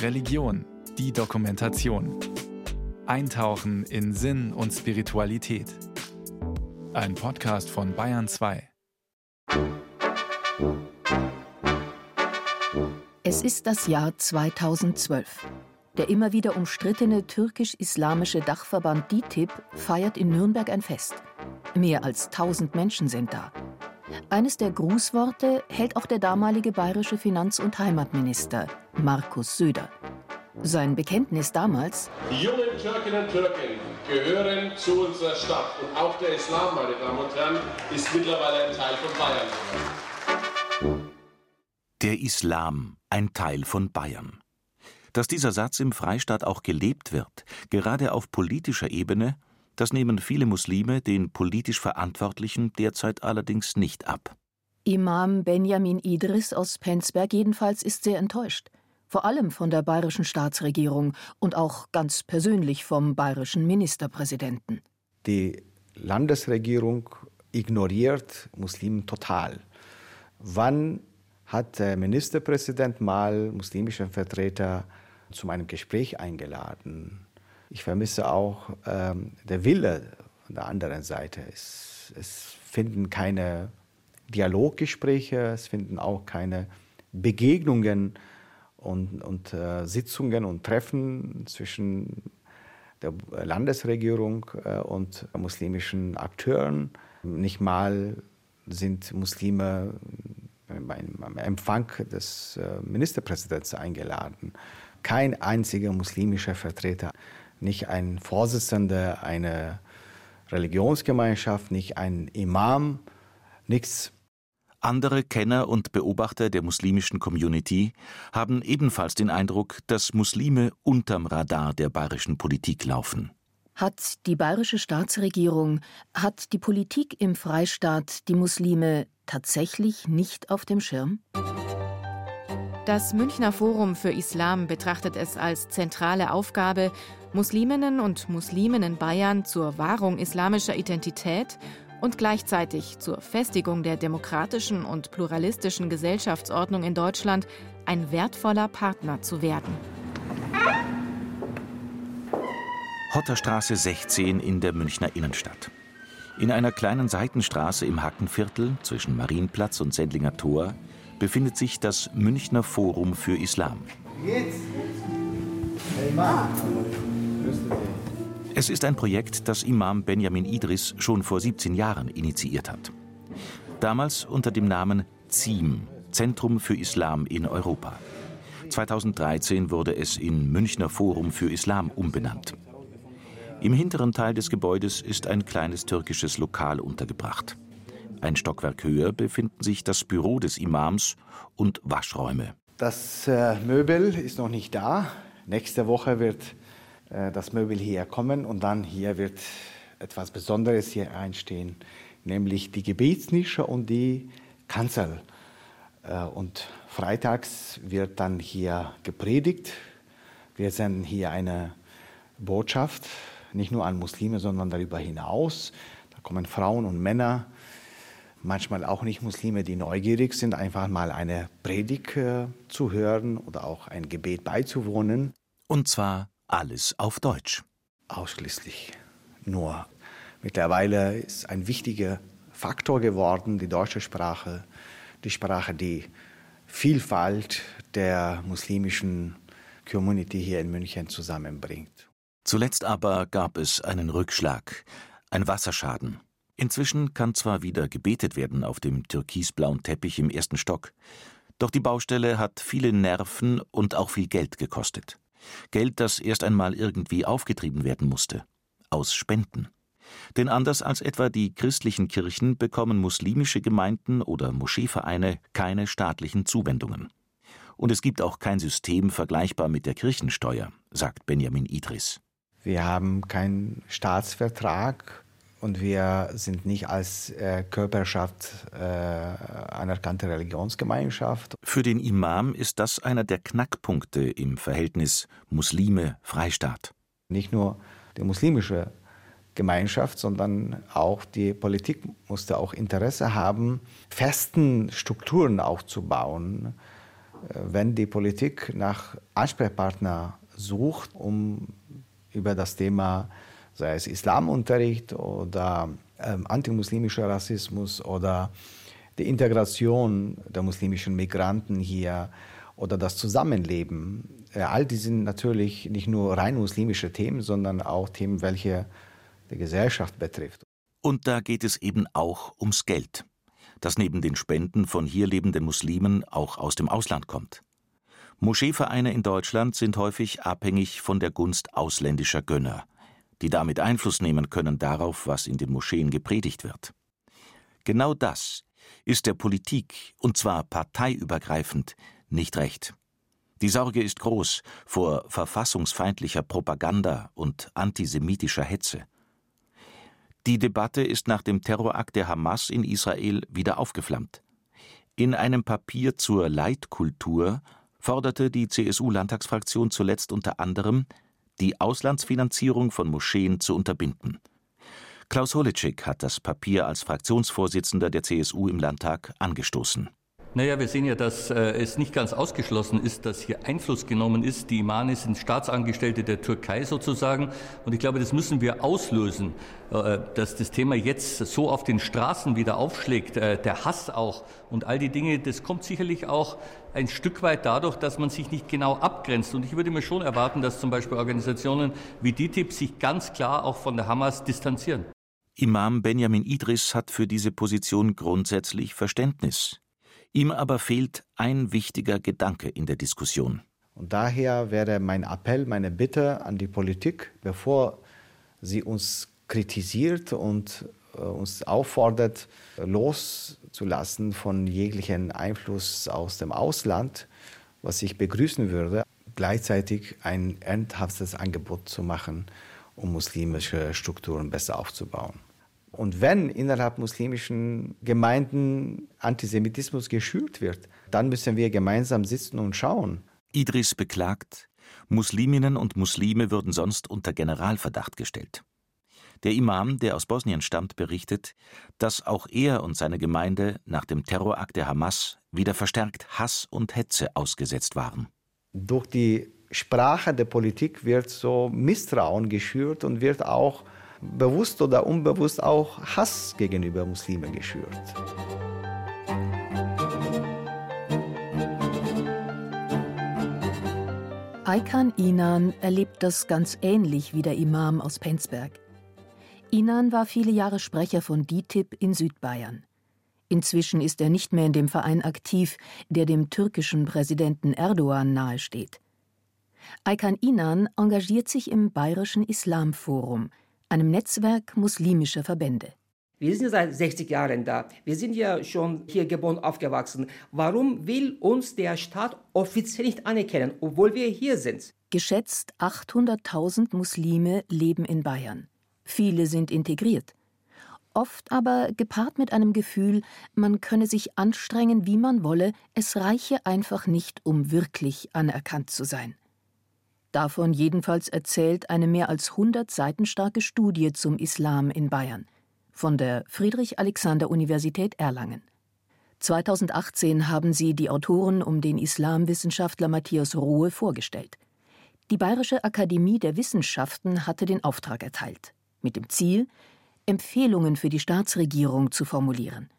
Religion, die Dokumentation. Eintauchen in Sinn und Spiritualität. Ein Podcast von Bayern 2. Es ist das Jahr 2012. Der immer wieder umstrittene türkisch-islamische Dachverband DITIB feiert in Nürnberg ein Fest. Mehr als 1000 Menschen sind da. Eines der Grußworte hält auch der damalige bayerische Finanz- und Heimatminister Markus Söder. Sein Bekenntnis damals: Die jungen Türkinnen und Türken gehören zu unserer Stadt. Und auch der Islam, meine Damen und Herren, ist mittlerweile ein Teil von Bayern. Der Islam, ein Teil von Bayern. Dass dieser Satz im Freistaat auch gelebt wird, gerade auf politischer Ebene, das nehmen viele Muslime den politisch Verantwortlichen derzeit allerdings nicht ab. Imam Benjamin Idris aus Penzberg jedenfalls ist sehr enttäuscht. Vor allem von der bayerischen Staatsregierung und auch ganz persönlich vom bayerischen Ministerpräsidenten. Die Landesregierung ignoriert Muslimen total. Wann hat der Ministerpräsident mal muslimische Vertreter zu einem Gespräch eingeladen? Ich vermisse auch ähm, der Wille von der anderen Seite. Es, es finden keine Dialoggespräche, es finden auch keine Begegnungen und, und äh, Sitzungen und Treffen zwischen der Landesregierung äh, und muslimischen Akteuren. Nicht mal sind Muslime beim Empfang des äh, Ministerpräsidenten eingeladen. Kein einziger muslimischer Vertreter nicht ein Vorsitzender einer Religionsgemeinschaft, nicht ein Imam, nichts. Andere Kenner und Beobachter der muslimischen Community haben ebenfalls den Eindruck, dass Muslime unterm Radar der bayerischen Politik laufen. Hat die bayerische Staatsregierung, hat die Politik im Freistaat die Muslime tatsächlich nicht auf dem Schirm? Das Münchner Forum für Islam betrachtet es als zentrale Aufgabe, Musliminnen und Muslimen in Bayern zur Wahrung islamischer Identität und gleichzeitig zur Festigung der demokratischen und pluralistischen Gesellschaftsordnung in Deutschland ein wertvoller Partner zu werden. Hotterstraße 16 in der Münchner Innenstadt. In einer kleinen Seitenstraße im Hackenviertel zwischen Marienplatz und Sendlinger Tor befindet sich das Münchner Forum für Islam. Es ist ein Projekt, das Imam Benjamin Idris schon vor 17 Jahren initiiert hat. Damals unter dem Namen ZIEM, Zentrum für Islam in Europa. 2013 wurde es in Münchner Forum für Islam umbenannt. Im hinteren Teil des Gebäudes ist ein kleines türkisches Lokal untergebracht. Ein Stockwerk höher befinden sich das Büro des Imams und Waschräume. Das äh, Möbel ist noch nicht da. Nächste Woche wird äh, das Möbel hier kommen und dann hier wird etwas Besonderes hier einstehen, nämlich die Gebetsnische und die Kanzel. Äh, und freitags wird dann hier gepredigt. Wir senden hier eine Botschaft, nicht nur an Muslime, sondern darüber hinaus. Da kommen Frauen und Männer manchmal auch nicht Muslime, die neugierig sind, einfach mal eine Predigt äh, zu hören oder auch ein Gebet beizuwohnen. Und zwar alles auf Deutsch. Ausschließlich. Nur mittlerweile ist ein wichtiger Faktor geworden, die deutsche Sprache, die Sprache, die Vielfalt der muslimischen Community hier in München zusammenbringt. Zuletzt aber gab es einen Rückschlag, ein Wasserschaden. Inzwischen kann zwar wieder gebetet werden auf dem türkisblauen Teppich im ersten Stock, doch die Baustelle hat viele Nerven und auch viel Geld gekostet. Geld, das erst einmal irgendwie aufgetrieben werden musste. Aus Spenden. Denn anders als etwa die christlichen Kirchen bekommen muslimische Gemeinden oder Moscheevereine keine staatlichen Zuwendungen. Und es gibt auch kein System vergleichbar mit der Kirchensteuer, sagt Benjamin Idris. Wir haben keinen Staatsvertrag und wir sind nicht als äh, Körperschaft äh, anerkannte Religionsgemeinschaft. Für den Imam ist das einer der Knackpunkte im Verhältnis Muslime-Freistaat. Nicht nur die muslimische Gemeinschaft, sondern auch die Politik musste auch Interesse haben, festen Strukturen aufzubauen, wenn die Politik nach Ansprechpartner sucht, um über das Thema, sei es Islamunterricht oder ähm, antimuslimischer Rassismus oder die Integration der muslimischen Migranten hier oder das Zusammenleben. Äh, all die sind natürlich nicht nur rein muslimische Themen, sondern auch Themen, welche die Gesellschaft betrifft. Und da geht es eben auch ums Geld, das neben den Spenden von hier lebenden Muslimen auch aus dem Ausland kommt. Moscheevereine in Deutschland sind häufig abhängig von der Gunst ausländischer Gönner, die damit Einfluss nehmen können darauf, was in den Moscheen gepredigt wird. Genau das ist der Politik, und zwar parteiübergreifend, nicht recht. Die Sorge ist groß vor verfassungsfeindlicher Propaganda und antisemitischer Hetze. Die Debatte ist nach dem Terrorakt der Hamas in Israel wieder aufgeflammt. In einem Papier zur Leitkultur forderte die CSU-Landtagsfraktion zuletzt unter anderem, die Auslandsfinanzierung von Moscheen zu unterbinden. Klaus Holitschik hat das Papier als Fraktionsvorsitzender der CSU im Landtag angestoßen. Naja, wir sehen ja, dass äh, es nicht ganz ausgeschlossen ist, dass hier Einfluss genommen ist. Die Imame sind Staatsangestellte der Türkei sozusagen. Und ich glaube, das müssen wir auslösen, äh, dass das Thema jetzt so auf den Straßen wieder aufschlägt, äh, der Hass auch und all die Dinge, das kommt sicherlich auch ein Stück weit dadurch, dass man sich nicht genau abgrenzt. Und ich würde mir schon erwarten, dass zum Beispiel Organisationen wie DITIB sich ganz klar auch von der Hamas distanzieren. Imam Benjamin Idris hat für diese Position grundsätzlich Verständnis. Ihm aber fehlt ein wichtiger Gedanke in der Diskussion. Und daher wäre mein Appell, meine Bitte an die Politik, bevor sie uns kritisiert und uns auffordert, loszulassen von jeglichen Einfluss aus dem Ausland, was ich begrüßen würde, gleichzeitig ein ernsthaftes Angebot zu machen, um muslimische Strukturen besser aufzubauen. Und wenn innerhalb muslimischen Gemeinden Antisemitismus geschürt wird, dann müssen wir gemeinsam sitzen und schauen. Idris beklagt, Musliminnen und Muslime würden sonst unter Generalverdacht gestellt. Der Imam, der aus Bosnien stammt, berichtet, dass auch er und seine Gemeinde nach dem Terrorakt der Hamas wieder verstärkt Hass und Hetze ausgesetzt waren. Durch die Sprache der Politik wird so Misstrauen geschürt und wird auch bewusst oder unbewusst auch Hass gegenüber Muslimen geschürt. Aykan Inan erlebt das ganz ähnlich wie der Imam aus Penzberg. Inan war viele Jahre Sprecher von DITIB in Südbayern. Inzwischen ist er nicht mehr in dem Verein aktiv, der dem türkischen Präsidenten Erdogan nahesteht. Aykan Inan engagiert sich im Bayerischen Islamforum, einem Netzwerk muslimischer Verbände. Wir sind seit 60 Jahren da. Wir sind ja schon hier geboren, aufgewachsen. Warum will uns der Staat offiziell nicht anerkennen, obwohl wir hier sind? Geschätzt 800.000 Muslime leben in Bayern. Viele sind integriert. Oft aber gepaart mit einem Gefühl, man könne sich anstrengen, wie man wolle, es reiche einfach nicht, um wirklich anerkannt zu sein. Davon jedenfalls erzählt eine mehr als 100 Seiten starke Studie zum Islam in Bayern von der Friedrich-Alexander-Universität Erlangen. 2018 haben sie die Autoren um den Islamwissenschaftler Matthias Rohe vorgestellt. Die Bayerische Akademie der Wissenschaften hatte den Auftrag erteilt, mit dem Ziel, Empfehlungen für die Staatsregierung zu formulieren,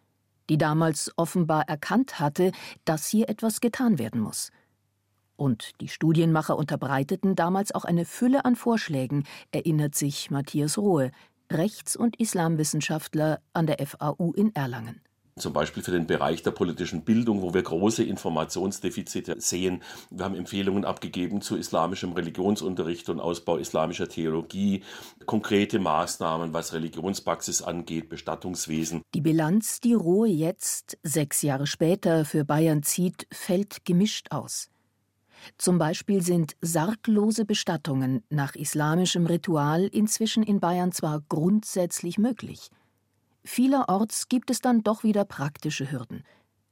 die damals offenbar erkannt hatte, dass hier etwas getan werden muss – und die Studienmacher unterbreiteten damals auch eine Fülle an Vorschlägen, erinnert sich Matthias Rohe, Rechts- und Islamwissenschaftler an der FAU in Erlangen. Zum Beispiel für den Bereich der politischen Bildung, wo wir große Informationsdefizite sehen. Wir haben Empfehlungen abgegeben zu islamischem Religionsunterricht und Ausbau islamischer Theologie, konkrete Maßnahmen, was Religionspraxis angeht, Bestattungswesen. Die Bilanz, die Rohe jetzt, sechs Jahre später, für Bayern zieht, fällt gemischt aus. Zum Beispiel sind sarglose Bestattungen nach islamischem Ritual inzwischen in Bayern zwar grundsätzlich möglich. Vielerorts gibt es dann doch wieder praktische Hürden.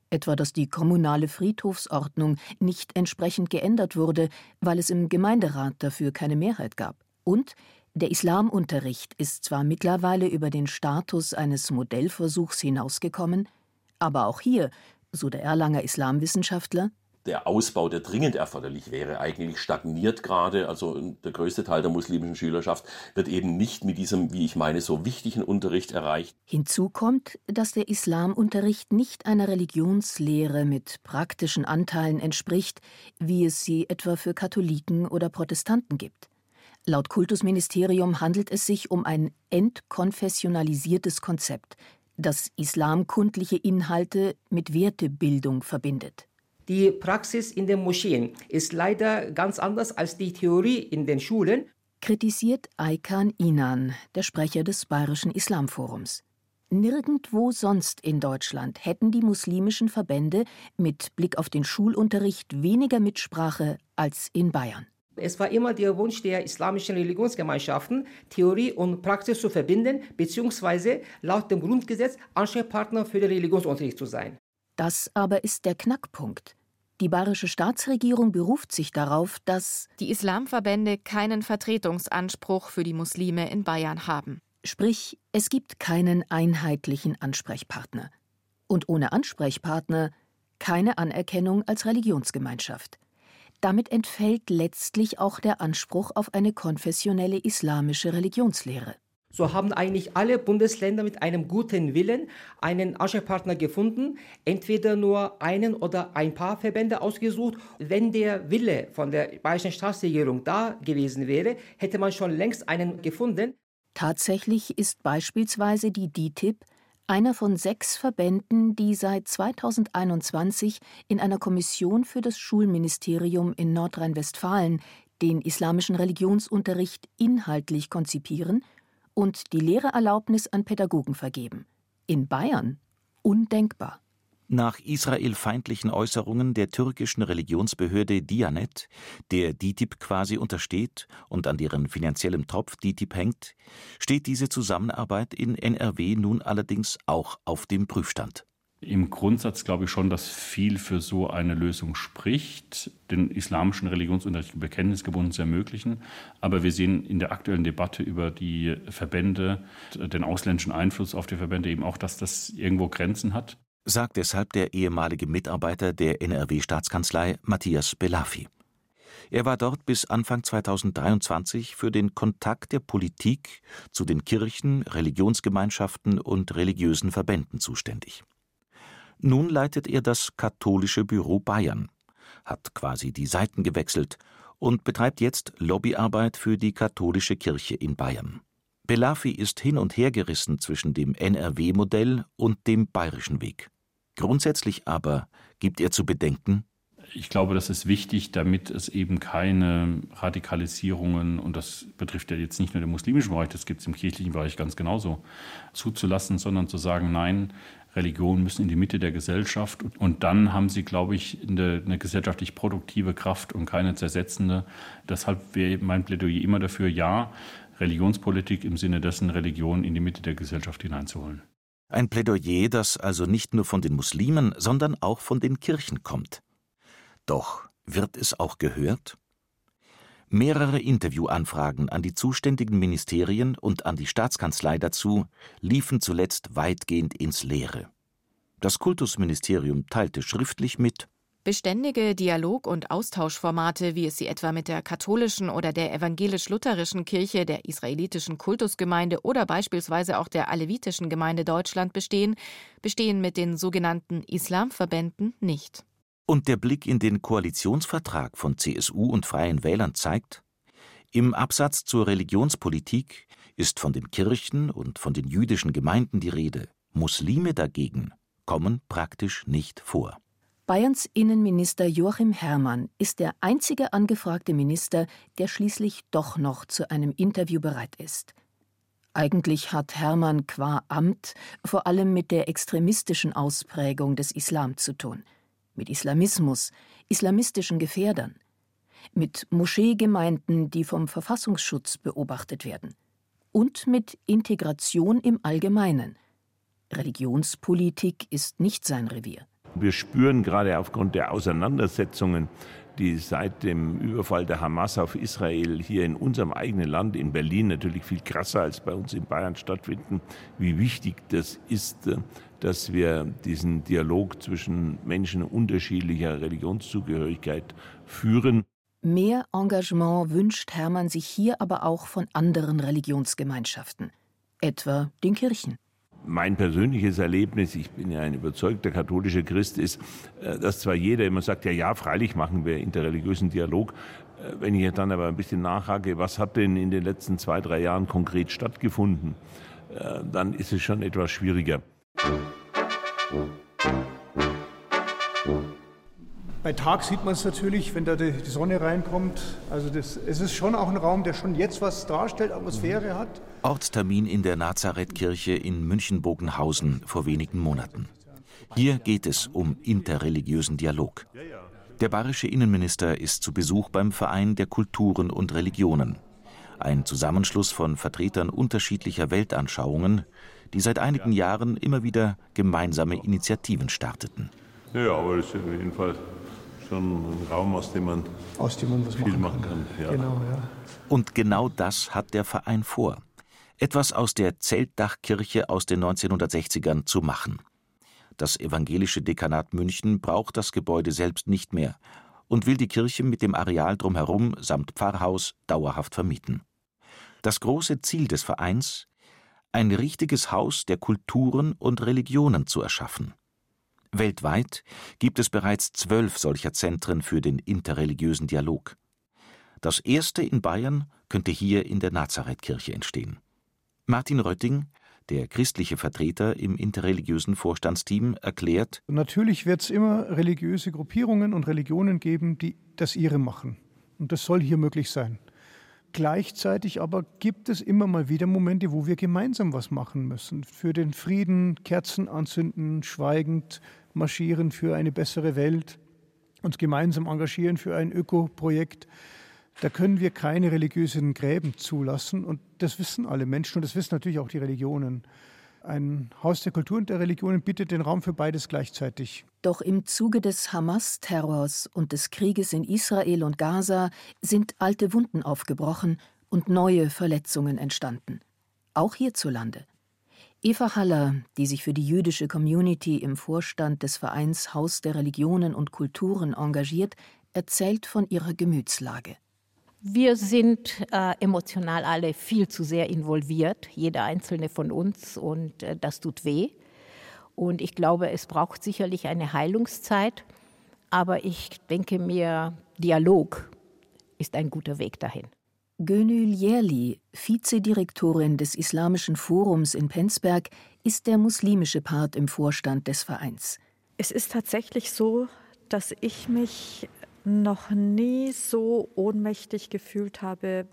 Etwa, dass die kommunale Friedhofsordnung nicht entsprechend geändert wurde, weil es im Gemeinderat dafür keine Mehrheit gab. Und der Islamunterricht ist zwar mittlerweile über den Status eines Modellversuchs hinausgekommen, aber auch hier, so der Erlanger Islamwissenschaftler, der Ausbau, der dringend erforderlich wäre, eigentlich stagniert gerade. Also der größte Teil der muslimischen Schülerschaft wird eben nicht mit diesem, wie ich meine, so wichtigen Unterricht erreicht. Hinzu kommt, dass der Islamunterricht nicht einer Religionslehre mit praktischen Anteilen entspricht, wie es sie etwa für Katholiken oder Protestanten gibt. Laut Kultusministerium handelt es sich um ein entkonfessionalisiertes Konzept, das islamkundliche Inhalte mit Wertebildung verbindet. Die Praxis in den Moscheen ist leider ganz anders als die Theorie in den Schulen, kritisiert Aykan Inan, der Sprecher des Bayerischen Islamforums. Nirgendwo sonst in Deutschland hätten die muslimischen Verbände mit Blick auf den Schulunterricht weniger Mitsprache als in Bayern. Es war immer der Wunsch der islamischen Religionsgemeinschaften, Theorie und Praxis zu verbinden, beziehungsweise laut dem Grundgesetz Ansprechpartner für den Religionsunterricht zu sein. Das aber ist der Knackpunkt. Die bayerische Staatsregierung beruft sich darauf, dass die Islamverbände keinen Vertretungsanspruch für die Muslime in Bayern haben. Sprich, es gibt keinen einheitlichen Ansprechpartner. Und ohne Ansprechpartner keine Anerkennung als Religionsgemeinschaft. Damit entfällt letztlich auch der Anspruch auf eine konfessionelle islamische Religionslehre. So haben eigentlich alle Bundesländer mit einem guten Willen einen Ansprechpartner gefunden, entweder nur einen oder ein paar Verbände ausgesucht. Wenn der Wille von der bayerischen Staatsregierung da gewesen wäre, hätte man schon längst einen gefunden. Tatsächlich ist beispielsweise die DITIB einer von sechs Verbänden, die seit 2021 in einer Kommission für das Schulministerium in Nordrhein-Westfalen den islamischen Religionsunterricht inhaltlich konzipieren und die Lehrerlaubnis an Pädagogen vergeben. In Bayern undenkbar. Nach israelfeindlichen Äußerungen der türkischen Religionsbehörde Dianet, der DITIB quasi untersteht und an deren finanziellem Tropf DITIB hängt, steht diese Zusammenarbeit in NRW nun allerdings auch auf dem Prüfstand. Im Grundsatz glaube ich schon, dass viel für so eine Lösung spricht, den islamischen Religionsunterricht bekenntnisgebunden zu ermöglichen. Aber wir sehen in der aktuellen Debatte über die Verbände, den ausländischen Einfluss auf die Verbände eben auch, dass das irgendwo Grenzen hat. Sagt deshalb der ehemalige Mitarbeiter der NRW-Staatskanzlei Matthias Belafi. Er war dort bis Anfang 2023 für den Kontakt der Politik zu den Kirchen, Religionsgemeinschaften und religiösen Verbänden zuständig. Nun leitet er das Katholische Büro Bayern, hat quasi die Seiten gewechselt und betreibt jetzt Lobbyarbeit für die katholische Kirche in Bayern. Belafi ist hin und her gerissen zwischen dem NRW-Modell und dem bayerischen Weg. Grundsätzlich aber gibt er zu bedenken, ich glaube, das ist wichtig, damit es eben keine Radikalisierungen, und das betrifft ja jetzt nicht nur den muslimischen Bereich, das gibt es im kirchlichen Bereich ganz genauso, zuzulassen, sondern zu sagen, nein, Religionen müssen in die Mitte der Gesellschaft. Und dann haben sie, glaube ich, eine, eine gesellschaftlich produktive Kraft und keine zersetzende. Deshalb wäre mein Plädoyer immer dafür, ja, Religionspolitik im Sinne dessen, Religion in die Mitte der Gesellschaft hineinzuholen. Ein Plädoyer, das also nicht nur von den Muslimen, sondern auch von den Kirchen kommt. Doch wird es auch gehört? Mehrere Interviewanfragen an die zuständigen Ministerien und an die Staatskanzlei dazu liefen zuletzt weitgehend ins Leere. Das Kultusministerium teilte schriftlich mit, Beständige Dialog- und Austauschformate, wie es sie etwa mit der katholischen oder der evangelisch-lutherischen Kirche, der israelitischen Kultusgemeinde oder beispielsweise auch der alevitischen Gemeinde Deutschland bestehen, bestehen mit den sogenannten Islamverbänden nicht. Und der Blick in den Koalitionsvertrag von CSU und Freien Wählern zeigt, im Absatz zur Religionspolitik ist von den Kirchen und von den jüdischen Gemeinden die Rede, Muslime dagegen kommen praktisch nicht vor. Bayerns Innenminister Joachim Herrmann ist der einzige angefragte Minister, der schließlich doch noch zu einem Interview bereit ist. Eigentlich hat Herrmann qua Amt vor allem mit der extremistischen Ausprägung des Islam zu tun – mit Islamismus, islamistischen Gefährdern, mit Moscheegemeinden, die vom Verfassungsschutz beobachtet werden, und mit Integration im Allgemeinen. Religionspolitik ist nicht sein Revier. Wir spüren gerade aufgrund der Auseinandersetzungen, die seit dem Überfall der Hamas auf Israel hier in unserem eigenen Land, in Berlin natürlich viel krasser als bei uns in Bayern stattfinden, wie wichtig das ist, äh, dass wir diesen Dialog zwischen Menschen unterschiedlicher Religionszugehörigkeit führen. Mehr Engagement wünscht Hermann sich hier aber auch von anderen Religionsgemeinschaften, etwa den Kirchen. Mein persönliches Erlebnis, ich bin ja ein überzeugter katholischer Christ, ist, äh, dass zwar jeder immer sagt, ja, ja, freilich machen wir interreligiösen Dialog. Äh, wenn ich dann aber ein bisschen nachhake, was hat denn in den letzten zwei, drei Jahren konkret stattgefunden, äh, dann ist es schon etwas schwieriger. Bei Tag sieht man es natürlich, wenn da die, Sonne reinkommt. Also das, es ist schon auch ein Raum, der schon jetzt was darstellt, Atmosphäre hat. Ortstermin in der Nazarethkirche in München-Bogenhausen vor wenigen Monaten. Hier geht es um interreligiösen Dialog. Der bayerische Innenminister ist zu Besuch beim Verein der Kulturen und Religionen. Ein Zusammenschluss von Vertretern unterschiedlicher Weltanschauungen, die seit einigen Jahren immer wieder gemeinsame Initiativen starteten. Ja, aber das ist auf schon ein Raum, aus dem man, aus dem man viel machen kann. kann. Ja. Genau, ja. Und genau das hat der Verein vor. Etwas aus der Zeltdachkirche aus den 1960ern zu machen. Das evangelische Dekanat München braucht das Gebäude selbst nicht mehr und will die Kirche mit dem Areal drumherum samt Pfarrhaus dauerhaft vermieten. Das große Ziel des Vereins? Ein richtiges Haus der Kulturen und Religionen zu erschaffen. Weltweit gibt es bereits zwölf solcher Zentren für den interreligiösen Dialog. Das erste in Bayern könnte hier in der Nazarethkirche entstehen. Martin Rötting, der christliche Vertreter im interreligiösen Vorstandsteam, erklärt: Natürlich wird es immer religiöse Gruppierungen und Religionen geben, die das ihre machen. Und das soll hier möglich sein. Gleichzeitig aber gibt es immer mal wieder Momente, wo wir gemeinsam was machen müssen. Für den Frieden, Kerzen anzünden, schweigend, marschieren für eine bessere Welt, uns gemeinsam engagieren für ein Ökoprojekt. Da können wir keine religiösen Gräben zulassen und das wissen alle Menschen und das wissen natürlich auch die Religionen. Ein Haus der Kultur und der Religionen bietet den Raum für beides gleichzeitig. Doch im Zuge des Hamas-Terrors und des Krieges in Israel und Gaza sind alte Wunden aufgebrochen und neue Verletzungen entstanden. Auch hierzulande. Eva Haller, die sich für die jüdische Community im Vorstand des Vereins Haus der Religionen und Kulturen engagiert, erzählt von ihrer Gemütslage. Wir sind äh, emotional alle viel zu sehr involviert, jeder einzelne von uns, und äh, das tut weh. Und ich glaube, es braucht sicherlich eine Heilungszeit, aber ich denke mir, Dialog ist ein guter Weg dahin. Gönül Yerli, Vizedirektorin des Islamischen Forums in Penzberg, ist der muslimische Part im Vorstand des Vereins. Es ist tatsächlich so, dass ich mich noch nie so ohnmächtig gefühlt habe.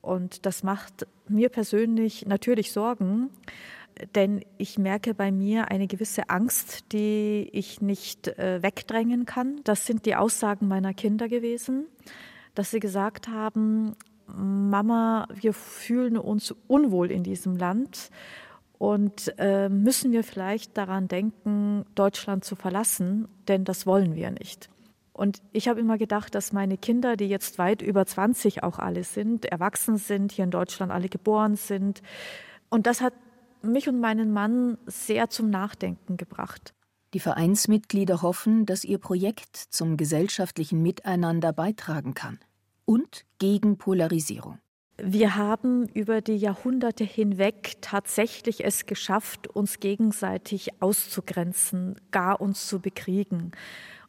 Und das macht mir persönlich natürlich Sorgen, denn ich merke bei mir eine gewisse Angst, die ich nicht äh, wegdrängen kann. Das sind die Aussagen meiner Kinder gewesen dass sie gesagt haben, Mama, wir fühlen uns unwohl in diesem Land und äh, müssen wir vielleicht daran denken, Deutschland zu verlassen, denn das wollen wir nicht. Und ich habe immer gedacht, dass meine Kinder, die jetzt weit über 20 auch alle sind, erwachsen sind, hier in Deutschland alle geboren sind. Und das hat mich und meinen Mann sehr zum Nachdenken gebracht. Die Vereinsmitglieder hoffen, dass ihr Projekt zum gesellschaftlichen Miteinander beitragen kann und gegen Polarisierung. Wir haben über die Jahrhunderte hinweg tatsächlich es geschafft, uns gegenseitig auszugrenzen, gar uns zu bekriegen.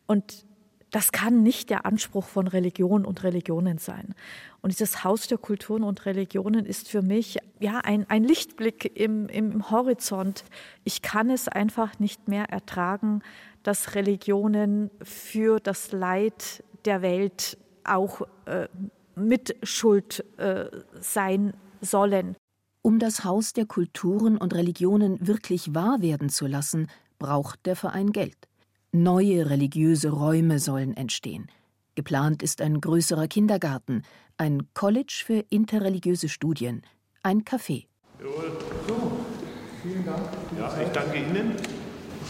Und das kann nicht der Anspruch von Religion und Religionen sein. Und dieses Haus der Kulturen und Religionen ist für mich ja ein, ein Lichtblick im, im Horizont. Ich kann es einfach nicht mehr ertragen, dass Religionen für das Leid der Welt auch äh, Mitschuld äh, sein sollen. Um das Haus der Kulturen und Religionen wirklich wahr werden zu lassen, braucht der Verein Geld. Neue religiöse Räume sollen entstehen. Geplant ist ein größerer Kindergarten, ein College für interreligiöse Studien, ein Café. Jawohl. So, vielen Dank. Ja, ich danke Ihnen.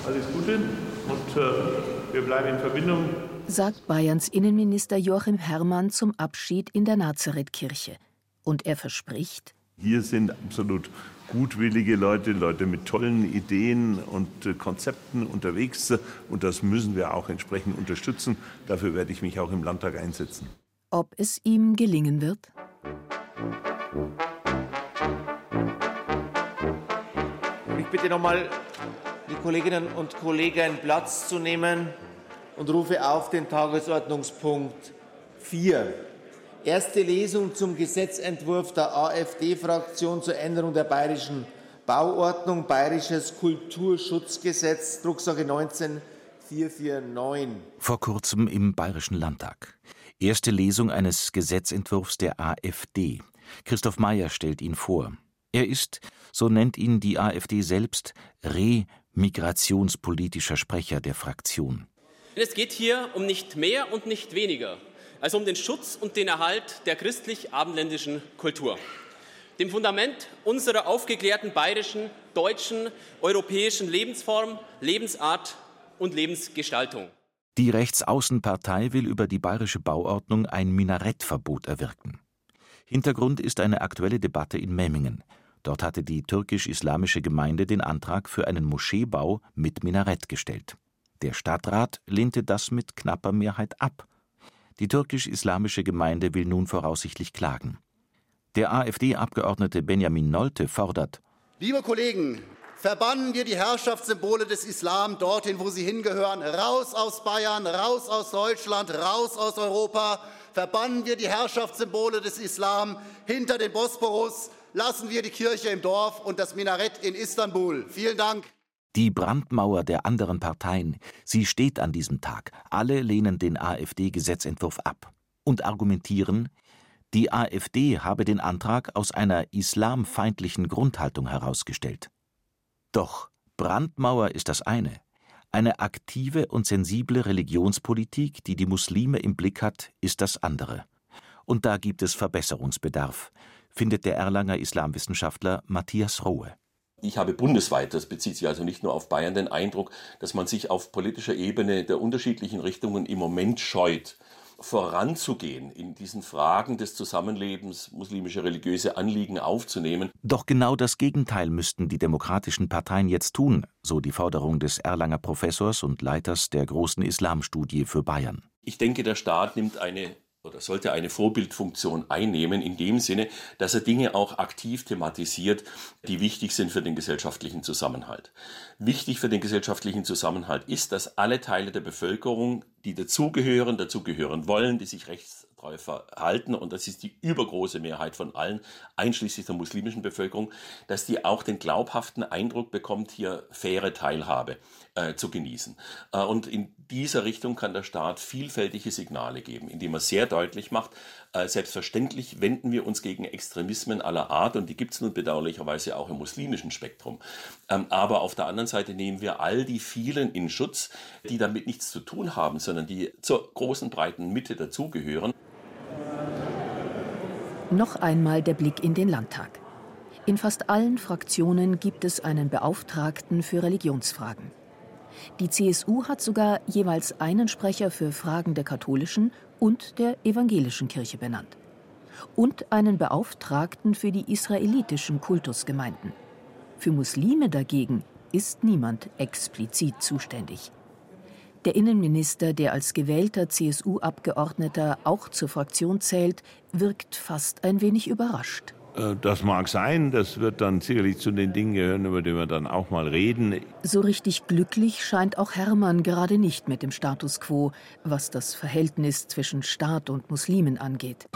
Alles Gute und äh, wir bleiben in Verbindung. sagt Bayerns Innenminister Joachim Herrmann zum Abschied in der Nazarethkirche. Und er verspricht, hier sind absolut gutwillige Leute, Leute mit tollen Ideen und äh, Konzepten unterwegs. Und das müssen wir auch entsprechend unterstützen. Dafür werde ich mich auch im Landtag einsetzen. Ob es ihm gelingen wird? Ich bitte nochmal die Kolleginnen und Kollegen Platz zu nehmen und rufe auf den Tagesordnungspunkt 4. Erste Lesung zum Gesetzentwurf der AfD-Fraktion zur Änderung der bayerischen Bauordnung, Bayerisches Kulturschutzgesetz, Drucksache 19449. Vor kurzem im Bayerischen Landtag. Erste Lesung eines Gesetzentwurfs der AfD. Christoph Mayer stellt ihn vor. Er ist, so nennt ihn die AfD selbst, remigrationspolitischer Sprecher der Fraktion. Es geht hier um nicht mehr und nicht weniger als um den Schutz und den Erhalt der christlich-abendländischen Kultur, dem Fundament unserer aufgeklärten bayerischen, deutschen, europäischen Lebensform, Lebensart und Lebensgestaltung. Die Rechtsaußenpartei will über die bayerische Bauordnung ein Minarettverbot erwirken. Hintergrund ist eine aktuelle Debatte in Memmingen. Dort hatte die türkisch-islamische Gemeinde den Antrag für einen Moscheebau mit Minarett gestellt. Der Stadtrat lehnte das mit knapper Mehrheit ab. Die türkisch-islamische Gemeinde will nun voraussichtlich klagen. Der AfD-Abgeordnete Benjamin Nolte fordert: Liebe Kollegen, verbannen wir die Herrschaftssymbole des Islam dorthin, wo sie hingehören. Raus aus Bayern, raus aus Deutschland, raus aus Europa. Verbannen wir die Herrschaftssymbole des Islam hinter den Bosporus. Lassen wir die Kirche im Dorf und das Minarett in Istanbul. Vielen Dank. Die Brandmauer der anderen Parteien, sie steht an diesem Tag. Alle lehnen den AfD-Gesetzentwurf ab und argumentieren, die AfD habe den Antrag aus einer islamfeindlichen Grundhaltung herausgestellt. Doch Brandmauer ist das eine. Eine aktive und sensible Religionspolitik, die die Muslime im Blick hat, ist das andere. Und da gibt es Verbesserungsbedarf, findet der Erlanger Islamwissenschaftler Matthias Rohe. Ich habe bundesweit, das bezieht sich also nicht nur auf Bayern, den Eindruck, dass man sich auf politischer Ebene der unterschiedlichen Richtungen im Moment scheut, voranzugehen, in diesen Fragen des Zusammenlebens muslimische religiöse Anliegen aufzunehmen. Doch genau das Gegenteil müssten die demokratischen Parteien jetzt tun, so die Forderung des Erlanger Professors und Leiters der großen Islamstudie für Bayern. Ich denke, der Staat nimmt eine oder sollte eine Vorbildfunktion einnehmen, in dem Sinne, dass er Dinge auch aktiv thematisiert, die wichtig sind für den gesellschaftlichen Zusammenhalt. Wichtig für den gesellschaftlichen Zusammenhalt ist, dass alle Teile der Bevölkerung, die dazugehören, dazugehören wollen, die sich rechtstreu verhalten, und das ist die übergroße Mehrheit von allen, einschließlich der muslimischen Bevölkerung, dass die auch den glaubhaften Eindruck bekommt, hier faire Teilhabe äh, zu genießen. Äh, und in dieser Richtung kann der Staat vielfältige Signale geben, indem er sehr deutlich macht, äh, selbstverständlich wenden wir uns gegen Extremismen aller Art und die gibt es nun bedauerlicherweise auch im muslimischen Spektrum. Ähm, aber auf der anderen Seite nehmen wir all die vielen in Schutz, die damit nichts zu tun haben, sondern die zur großen breiten Mitte dazugehören. Noch einmal der Blick in den Landtag. In fast allen Fraktionen gibt es einen Beauftragten für Religionsfragen. Die CSU hat sogar jeweils einen Sprecher für Fragen der katholischen und der evangelischen Kirche benannt. Und einen Beauftragten für die israelitischen Kultusgemeinden. Für Muslime dagegen ist niemand explizit zuständig. Der Innenminister, der als gewählter CSU-Abgeordneter auch zur Fraktion zählt, wirkt fast ein wenig überrascht. Äh, das mag sein, das wird dann sicherlich zu den Dingen gehören, über die wir dann auch mal reden. So richtig glücklich scheint auch Hermann gerade nicht mit dem Status quo, was das Verhältnis zwischen Staat und Muslimen angeht.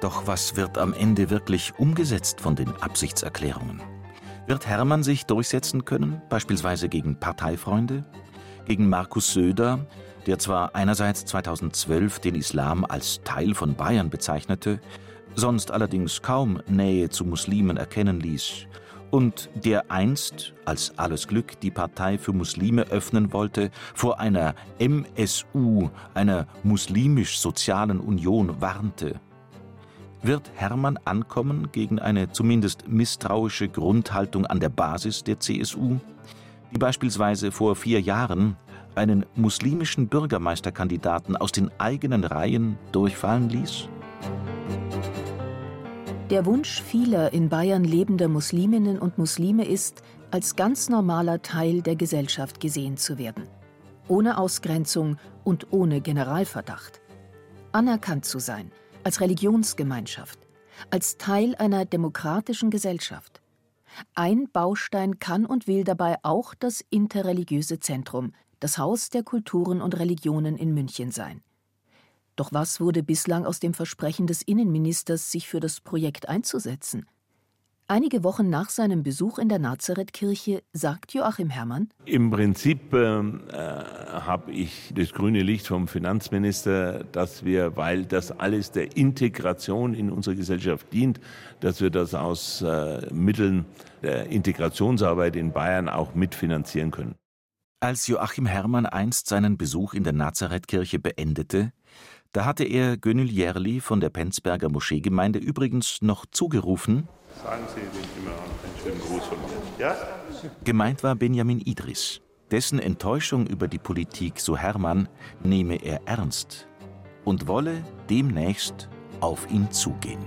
Doch was wird am Ende wirklich umgesetzt von den Absichtserklärungen? Wird Hermann sich durchsetzen können, beispielsweise gegen Parteifreunde, gegen Markus Söder, der zwar einerseits 2012 den Islam als Teil von Bayern bezeichnete, sonst allerdings kaum Nähe zu Muslimen erkennen ließ, und der einst, als alles Glück die Partei für Muslime öffnen wollte, vor einer MSU, einer muslimisch-sozialen Union warnte. Wird Hermann ankommen gegen eine zumindest misstrauische Grundhaltung an der Basis der CSU, die beispielsweise vor vier Jahren einen muslimischen Bürgermeisterkandidaten aus den eigenen Reihen durchfallen ließ? Der Wunsch vieler in Bayern lebender Musliminnen und Muslime ist, als ganz normaler Teil der Gesellschaft gesehen zu werden. Ohne Ausgrenzung und ohne Generalverdacht. Anerkannt zu sein, als Religionsgemeinschaft, als Teil einer demokratischen Gesellschaft. Ein Baustein kann und will dabei auch das interreligiöse Zentrum, das Haus der Kulturen und Religionen in München sein. Doch was wurde bislang aus dem Versprechen des Innenministers, sich für das Projekt einzusetzen? Einige Wochen nach seinem Besuch in der Nazarethkirche sagt Joachim Herrmann: Im Prinzip äh, habe ich das grüne Licht vom Finanzminister, dass wir, weil das alles der Integration in unsere Gesellschaft dient, dass wir das aus äh, Mitteln der Integrationsarbeit in Bayern auch mitfinanzieren können. Als Joachim Herrmann einst seinen Besuch in der Nazarethkirche beendete, da hatte er Gönül Järli von der Penzberger Moscheegemeinde übrigens noch zugerufen: Sagen Sie den immer einen schönen Gruß von mir. Ja? Gemeint war Benjamin Idris. Dessen Enttäuschung über die Politik, so Hermann, nehme er ernst und wolle demnächst auf ihn zugehen.